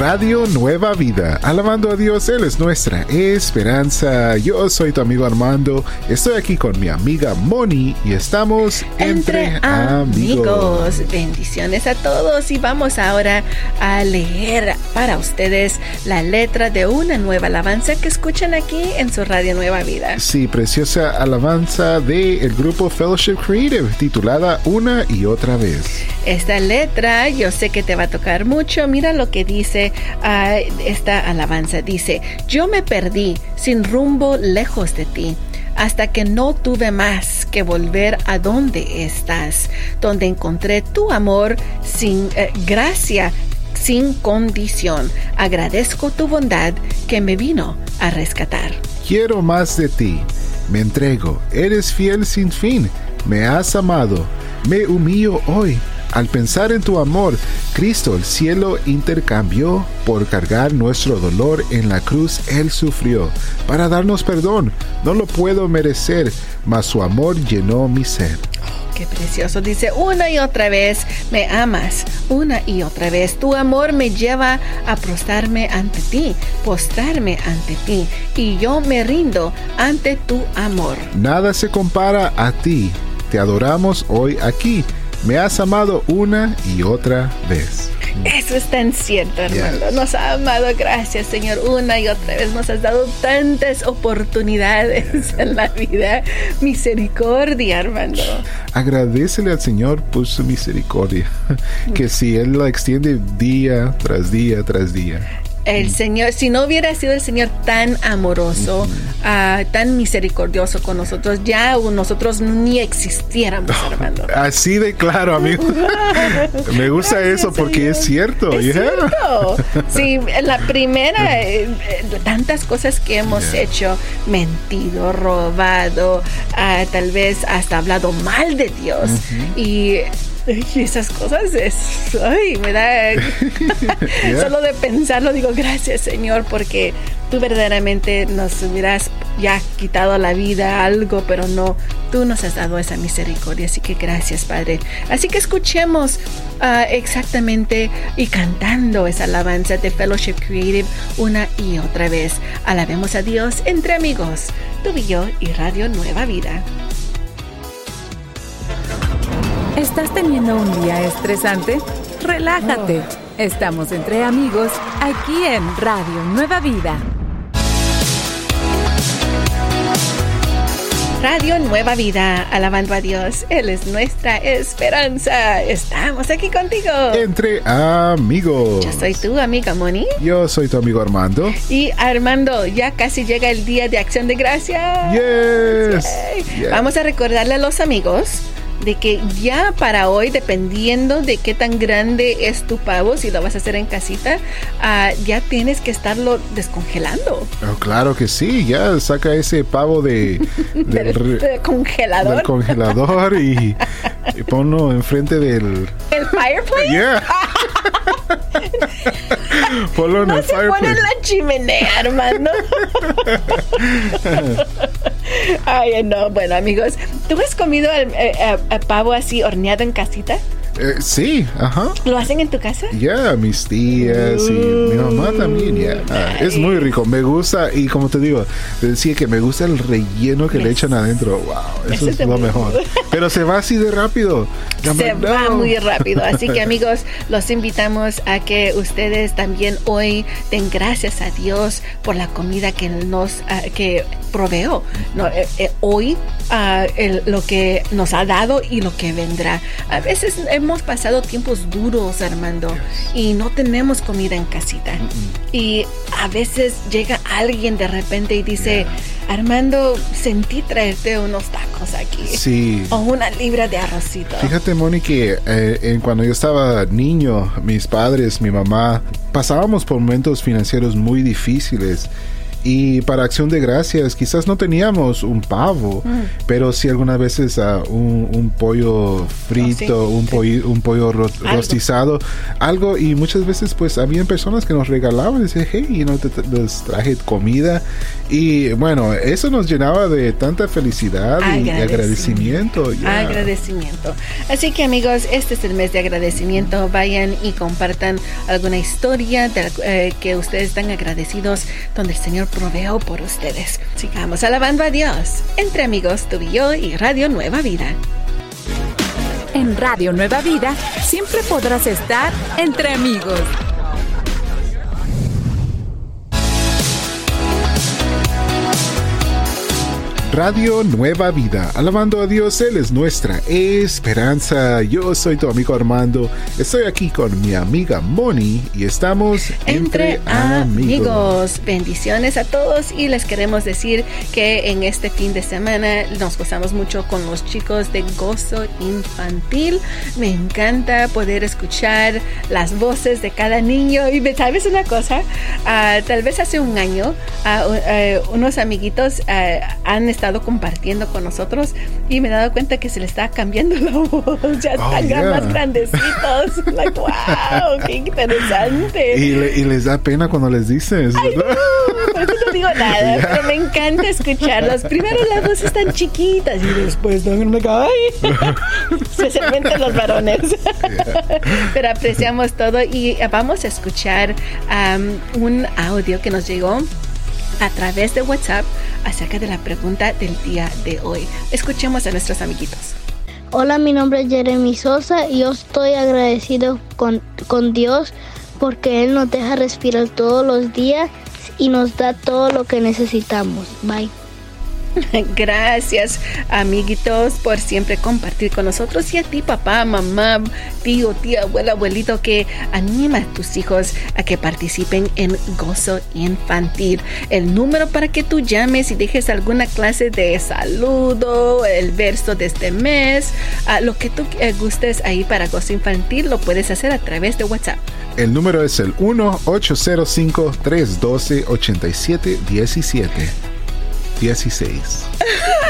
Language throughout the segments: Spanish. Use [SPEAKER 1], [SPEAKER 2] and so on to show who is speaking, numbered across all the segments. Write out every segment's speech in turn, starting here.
[SPEAKER 1] Radio Nueva Vida. Alabando a Dios, Él es nuestra esperanza. Yo soy tu amigo Armando. Estoy aquí con mi amiga Moni y estamos entre, amigos.
[SPEAKER 2] Bendiciones a todos y vamos ahora a leer para ustedes la letra de una nueva alabanza que escuchan aquí en su Radio Nueva Vida.
[SPEAKER 1] Sí, preciosa alabanza del el grupo Fellowship Creative titulada Una y otra vez.
[SPEAKER 2] Esta letra yo sé que te va a tocar mucho. Mira lo que dice esta alabanza. Dice, yo me perdí sin rumbo lejos de ti hasta que no tuve más que volver a donde estás, donde encontré tu amor sin eh, gracia, sin condición. Agradezco tu bondad que me vino a rescatar.
[SPEAKER 1] Quiero más de ti, me entrego, eres fiel sin fin, me has amado, me humillo hoy al pensar en tu amor, Cristo el cielo intercambió por cargar nuestro dolor en la cruz. Él sufrió para darnos perdón. No lo puedo merecer, mas su amor llenó mi ser.
[SPEAKER 2] Oh, qué precioso. Dice una y otra vez, me amas. Una y otra vez, tu amor me lleva a prostrarme ante ti, postrarme ante ti. Y yo me rindo ante tu amor.
[SPEAKER 1] Nada se compara a ti. Te adoramos hoy aquí me has amado una y otra vez.
[SPEAKER 2] Eso es tan cierto, hermano. Nos ha amado, gracias, Señor, una y otra vez. Nos has dado tantas oportunidades en la vida. Misericordia, hermano.
[SPEAKER 1] Agradecele al Señor por su misericordia, que si Él la extiende día tras día tras día
[SPEAKER 2] el Señor, si no hubiera sido el Señor tan amoroso, ah, tan misericordioso con nosotros, ya nosotros ni existiéramos, hermano.
[SPEAKER 1] Así de claro, amigo. Me gusta eso porque es cierto.
[SPEAKER 2] Es cierto. Sí, la primera, eh, eh, tantas cosas que hemos hecho, mentido, robado, ah, tal vez hasta hablado mal de Dios. Y y esas cosas es, ay, me da, solo de pensarlo digo, gracias Señor, porque tú verdaderamente nos hubieras ya quitado la vida, algo, pero no, tú nos has dado esa misericordia, así que gracias Padre. Así que escuchemos ah, exactamente y cantando esa alabanza de Fellowship Creative una y otra vez. Alabemos a Dios entre amigos, tú y yo y Radio Nueva Vida.
[SPEAKER 3] ¿Estás teniendo un día estresante? Relájate. Estamos entre amigos aquí en Radio Nueva Vida.
[SPEAKER 2] Radio Nueva Vida, alabando a Dios. Él es nuestra esperanza. Estamos aquí contigo.
[SPEAKER 1] Entre amigos.
[SPEAKER 2] Yo soy tu amiga Moni.
[SPEAKER 1] Yo soy tu amigo Armando.
[SPEAKER 2] Y Armando, ya casi llega el día de acción de gracias.
[SPEAKER 1] Yes.
[SPEAKER 2] Vamos a recordarle a los amigos de que ya para hoy, dependiendo de qué tan grande es tu pavo, si lo vas a hacer en casita, uh, ya tienes que estarlo descongelando.
[SPEAKER 1] Oh, claro que sí, ya saca ese pavo de,
[SPEAKER 2] del, del, congelador.
[SPEAKER 1] Del congelador y, y ponlo enfrente del...
[SPEAKER 2] ¿El fireplace?
[SPEAKER 1] Yeah. ponlo en
[SPEAKER 2] no
[SPEAKER 1] el
[SPEAKER 2] se
[SPEAKER 1] fireplace.
[SPEAKER 2] pone en la chimenea, hermano. Ay, no. Bueno, amigos, ¿tú has comido el, eh, eh, pavo así horneado en casita?
[SPEAKER 1] Eh, sí, ajá.
[SPEAKER 2] ¿Lo hacen en tu casa?
[SPEAKER 1] Ya, mis tías y mi mamá también, ya. Ah, es muy rico, me gusta y como te digo, te decía que me gusta el relleno que le echan adentro. Wow, eso, es lo mejor. Pero se va así de rápido.
[SPEAKER 2] Se va muy rápido, así que amigos, los invitamos a que ustedes también hoy den gracias a Dios por la comida que nos uh, que proveó. No, eh, eh, hoy uh, el, lo que nos ha dado y lo que vendrá. A veces hemos pasado tiempos duros, Armando, y no tenemos comida en casita. Y a veces llega alguien de repente y dice, Armando, sentí traerte unos tacos aquí.
[SPEAKER 1] Sí.
[SPEAKER 2] O una libra de arrocito.
[SPEAKER 1] Fíjate, Moni, que eh, cuando yo estaba niño, mis padres, mi mamá, pasábamos por momentos financieros muy difíciles y para acción de gracias, quizás no teníamos un pavo, mm. pero sí algunas veces uh, un, pollo frito, oh, un, pollo, un pollo rostizado, algo. Y muchas veces, pues, habían personas que nos regalaban, decían, hey, no te, les traje comida. Y bueno, eso nos llenaba de tanta felicidad y agradecimiento.
[SPEAKER 2] Agradecimiento. Así que, amigos, este es el mes de agradecimiento. Vayan y compartan alguna historia de, eh, que ustedes están agradecidos, donde el Señor proveo por ustedes. Sigamos alabando a Dios entre amigos tú y yo y Radio Nueva Vida.
[SPEAKER 3] En Radio Nueva Vida siempre podrás estar entre amigos.
[SPEAKER 1] Radio Nueva Vida. Alabando a Dios, Él es nuestra esperanza. Yo soy tu amigo Armando. Estoy aquí con mi amiga Moni y estamos entre, amigos.
[SPEAKER 2] Bendiciones a todos y les queremos decir que en este fin de semana nos gozamos mucho con los chicos de Gozo Infantil. Me encanta poder escuchar las voces de cada niño. Y sabes una cosa, ah, tal vez hace un año ah, eh, unos amiguitos ah, han estado estado compartiendo con nosotros y me he dado cuenta que se le está cambiando la voz. Ya oh, están más grandecitos. like, wow, qué interesante.
[SPEAKER 1] Y, les da pena cuando les dices.
[SPEAKER 2] Ay, no, por eso no digo nada, pero me encanta escucharlos. Primero las voces están chiquitas y después dan una Especialmente los varones. pero apreciamos todo y vamos a escuchar um, un audio que nos llegó a través de WhatsApp acerca de la pregunta del día de hoy. Escuchemos a nuestros amiguitos.
[SPEAKER 4] Hola, mi nombre es Jeremy Sosa y yo estoy agradecido con, con Dios porque Él nos deja respirar todos los días y nos da todo lo que necesitamos. Bye.
[SPEAKER 2] Gracias, amiguitos, por siempre compartir con nosotros y a ti, papá, mamá, tío, tía, abuela, abuelito, que anima a tus hijos a que participen en gozo infantil. El número para que tú llames y dejes alguna clase de saludo, el verso de este mes, lo que tú eh, gustes ahí para gozo infantil, lo puedes hacer a través de WhatsApp.
[SPEAKER 1] El número es el 1-805-312-8717. 16.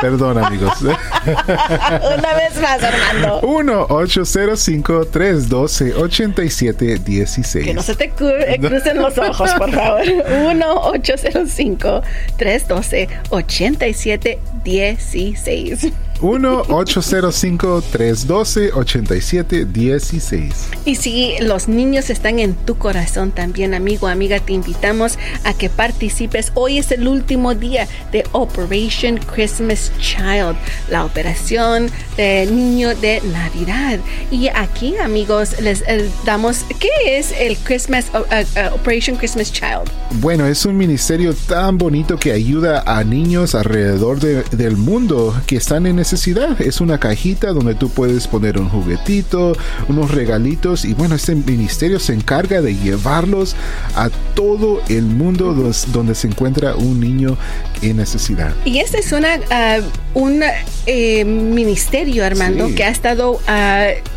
[SPEAKER 1] Perdón, amigos.
[SPEAKER 2] Una vez más, Armando.
[SPEAKER 1] 1-805-312-8716.
[SPEAKER 2] Que no se te eh, crucen los ojos, por favor. 1-805-312-8716.
[SPEAKER 1] 1-805-312-8716.
[SPEAKER 2] Y si los niños están en tu corazón también, amigo, amiga, te invitamos a que participes. Hoy es el último día de Operation Christmas Child, la operación de niño de Navidad. Y aquí, amigos, les eh, damos, ¿qué es el Christmas uh, uh, uh, Operation Christmas Child?
[SPEAKER 1] Bueno, es un ministerio tan bonito que ayuda a niños alrededor del mundo que están en necesidad. Es una cajita donde tú puedes poner un juguetito, unos regalitos y bueno, este ministerio se encarga de llevarlos a todo el mundo donde, se encuentra un niño en necesidad.
[SPEAKER 2] Y este es una, uh, un eh, ministerio, Armando, que ha estado... Uh,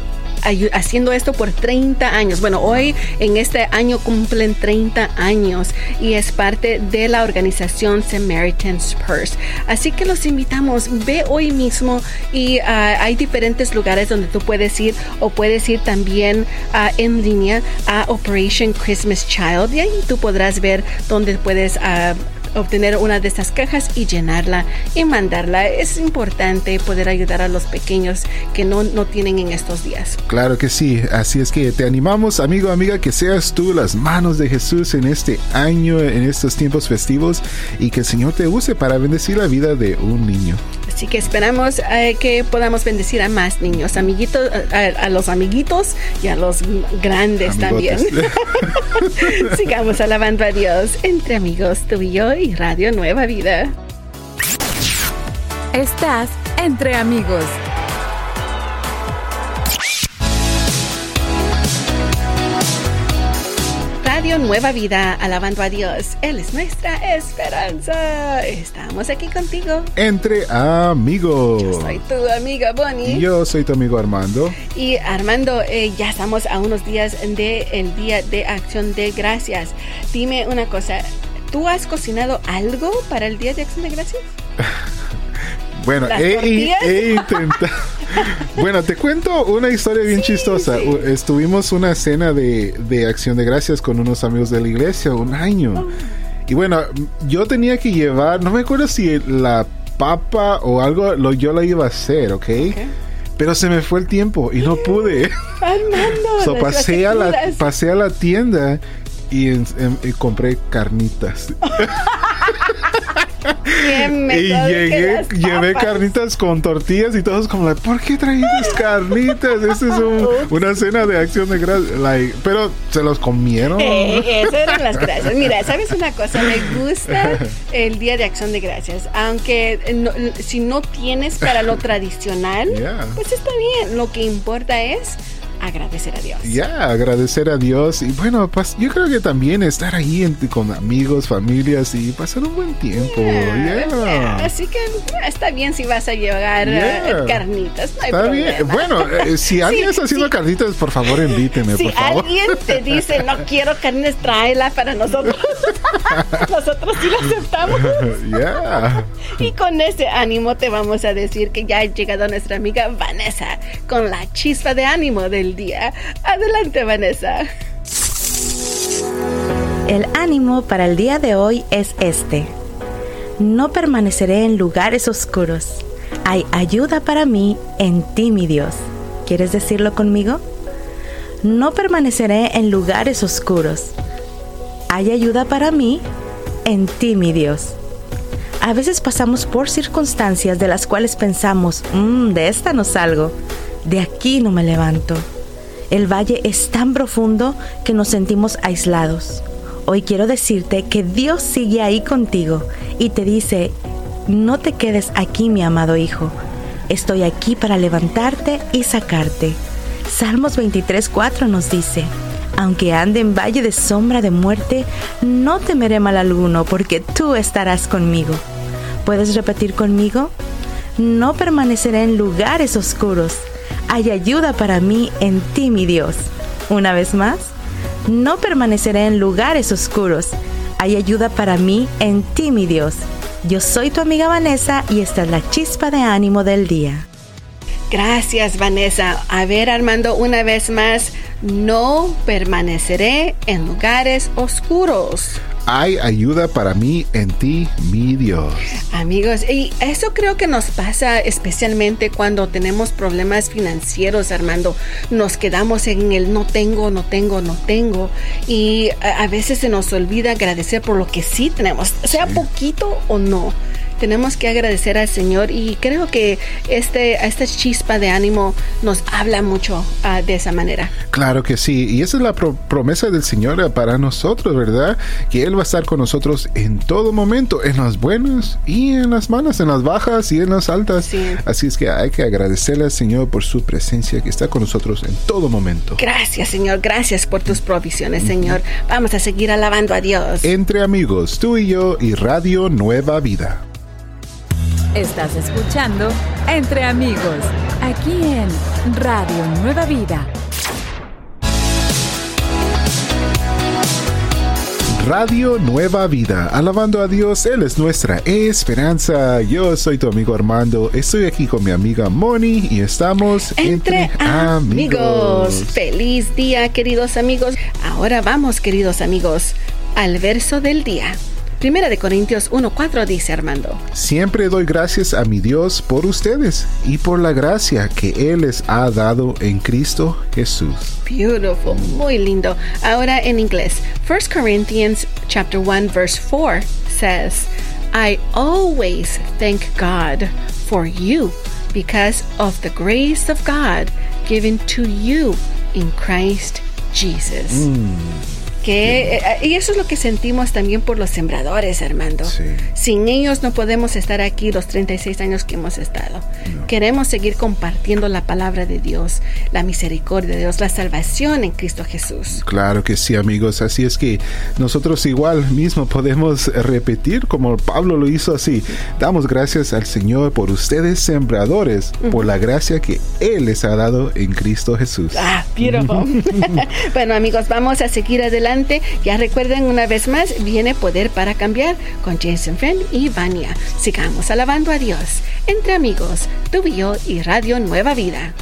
[SPEAKER 2] haciendo esto por 30 años. Bueno, hoy en este año cumplen 30 años y es parte de la organización Samaritan's Purse. Así que los invitamos, ve hoy mismo y ah, hay diferentes lugares donde tú puedes ir o puedes ir también ah, en línea a Operation Christmas Child y ahí tú podrás ver dónde puedes uh, obtener una de estas cajas y llenarla y mandarla. Es importante poder ayudar a los pequeños que no, no tienen en estos días.
[SPEAKER 1] Claro que sí, así es que te animamos, amigo, amiga, que seas tú las manos de Jesús en este año, en estos tiempos festivos y que el Señor te use para bendecir la vida de un niño.
[SPEAKER 2] Así que esperamos eh, que podamos bendecir a más niños, amiguitos, a, los amiguitos y a los grandes también. Sigamos alabando a Dios entre amigos, tú y yo y Radio Nueva Vida.
[SPEAKER 3] Estás entre amigos.
[SPEAKER 2] Radio Nueva Vida, alabando a Dios. Él es nuestra esperanza. Estamos aquí contigo.
[SPEAKER 1] Entre amigos.
[SPEAKER 2] Yo soy tu amiga Bonnie.
[SPEAKER 1] Yo soy tu amigo Armando.
[SPEAKER 2] Y Armando, eh, ya estamos a unos días del el Día de Acción de Gracias. Dime una cosa, ¿tú has cocinado algo para el Día de Acción de Gracias?
[SPEAKER 1] Bueno, he, intentado. bueno, te cuento una historia bien chistosa. Estuvimos una cena de, de, acción de gracias con unos amigos de la iglesia, un año. Oh. Y bueno, yo tenía que llevar, no me acuerdo si la papa o algo, lo, yo la iba a hacer, ¿ok? Pero se me fue el tiempo y no pude. so, pasé, a la, pasé a la tienda y, y compré carnitas. y llegué, llevé carnitas con tortillas y todos como, ¿por qué traías carnitas? Esa es una cena de acción de gracias. pero se los comieron.
[SPEAKER 2] Eh, eso eran las gracias. Mira, ¿sabes una cosa? Me gusta el Día de Acción de Gracias. Aunque si no tienes para lo tradicional, pues está bien. Lo que importa es agradecer a Dios.
[SPEAKER 1] Ya, agradecer a Dios. Y bueno, pues yo creo que también estar ahí con amigos, familias y pasar un buen tiempo.
[SPEAKER 2] Así que está bien si vas a llevar eh, carnitas. No está bien.
[SPEAKER 1] Bueno, eh, si alguien está haciendo carnitas, por favor invíteme,
[SPEAKER 2] si
[SPEAKER 1] por favor.
[SPEAKER 2] alguien te dice, no quiero carnes, tráela para nosotros. nosotros sí lo aceptamos. Ya. Y con ese ánimo te vamos a decir que ya ha llegado nuestra amiga Vanessa con la chispa de ánimo del día. Adelante, Vanessa.
[SPEAKER 5] El ánimo para el día de hoy es este. No permaneceré en lugares oscuros. Hay ayuda para mí en ti, mi Dios. ¿Quieres decirlo conmigo? No permaneceré en lugares oscuros. Hay ayuda para mí en ti, mi Dios. A veces pasamos por circunstancias de las cuales pensamos, mmm, de esta no salgo, de aquí no me levanto. El valle es tan profundo que nos sentimos aislados. Hoy quiero decirte que Dios sigue ahí contigo y te dice, no te quedes aquí mi amado hijo, estoy aquí para levantarte y sacarte. Salmos 23:4 nos dice, aunque ande en valle de sombra de muerte, no temeré mal alguno, porque tú estarás conmigo. ¿Puedes repetir conmigo? No permaneceré en lugares oscuros hay ayuda para mí en ti, mi Dios. Una vez más, no permaneceré en lugares oscuros. Hay ayuda para mí en ti, mi Dios. Yo soy tu amiga Vanessa y esta es la chispa de ánimo del día.
[SPEAKER 2] Gracias, Vanessa. A ver, Armando, una vez más, no permaneceré en lugares oscuros
[SPEAKER 1] hay ayuda para mí en ti, mi Dios.
[SPEAKER 2] Amigos, y eso creo que nos pasa especialmente cuando tenemos problemas financieros, Armando. Nos quedamos en el no tengo, no tengo, no tengo. Y a, veces se nos olvida agradecer por lo que sí tenemos, sea poquito o no tenemos que agradecer al Señor y creo que este, esta chispa de ánimo nos habla mucho ah, de esa manera.
[SPEAKER 1] Claro que sí, y esa es la promesa del Señor para nosotros, ¿verdad? Que Él va a estar con nosotros en todo momento, en las buenas y en las malas, en las bajas y en las altas. Así es que hay que agradecerle al Señor por su presencia que está con nosotros en todo momento.
[SPEAKER 2] Gracias, Señor, gracias por tus provisiones, Señor. Vamos a seguir alabando a Dios.
[SPEAKER 1] Entre amigos, tú y yo y Radio Nueva Vida.
[SPEAKER 3] Estás escuchando Entre Amigos, aquí en Radio Nueva Vida.
[SPEAKER 1] Radio Nueva Vida, alabando a Dios, Él es nuestra esperanza. Yo soy tu amigo Armando, estoy aquí con mi amiga Moni y estamos
[SPEAKER 2] entre, amigos. Feliz día, queridos amigos. Ahora vamos, queridos amigos, al verso del día. Primera de Corintios 1.4 dice Armando.
[SPEAKER 1] Siempre doy gracias a mi Dios por ustedes y por la gracia que Él les ha dado en Cristo Jesús.
[SPEAKER 2] Beautiful, muy lindo. Ahora en inglés. 1 Corinthians chapter 1 verse 4 says, I always thank God for you because of the grace of God given to you in Christ Jesus. Mm. Que, eh, y eso es lo que sentimos también por los sembradores, Armando. Sin ellos no podemos estar aquí los 36 años que hemos estado. Queremos seguir compartiendo la palabra de Dios, la misericordia de Dios, la salvación en Cristo Jesús.
[SPEAKER 1] Claro que sí, amigos. Así es que nosotros igual mismo podemos repetir como Pablo lo hizo así. Damos gracias al Señor por ustedes sembradores, por la gracia que Él les ha dado en Cristo Jesús.
[SPEAKER 2] Ah, beautiful. bueno, amigos, vamos a seguir adelante. Ya recuerden una vez más, viene Poder para Cambiar con Jason Friend y Vania. Sigamos alabando a Dios entre amigos, tu y Radio Nueva Vida.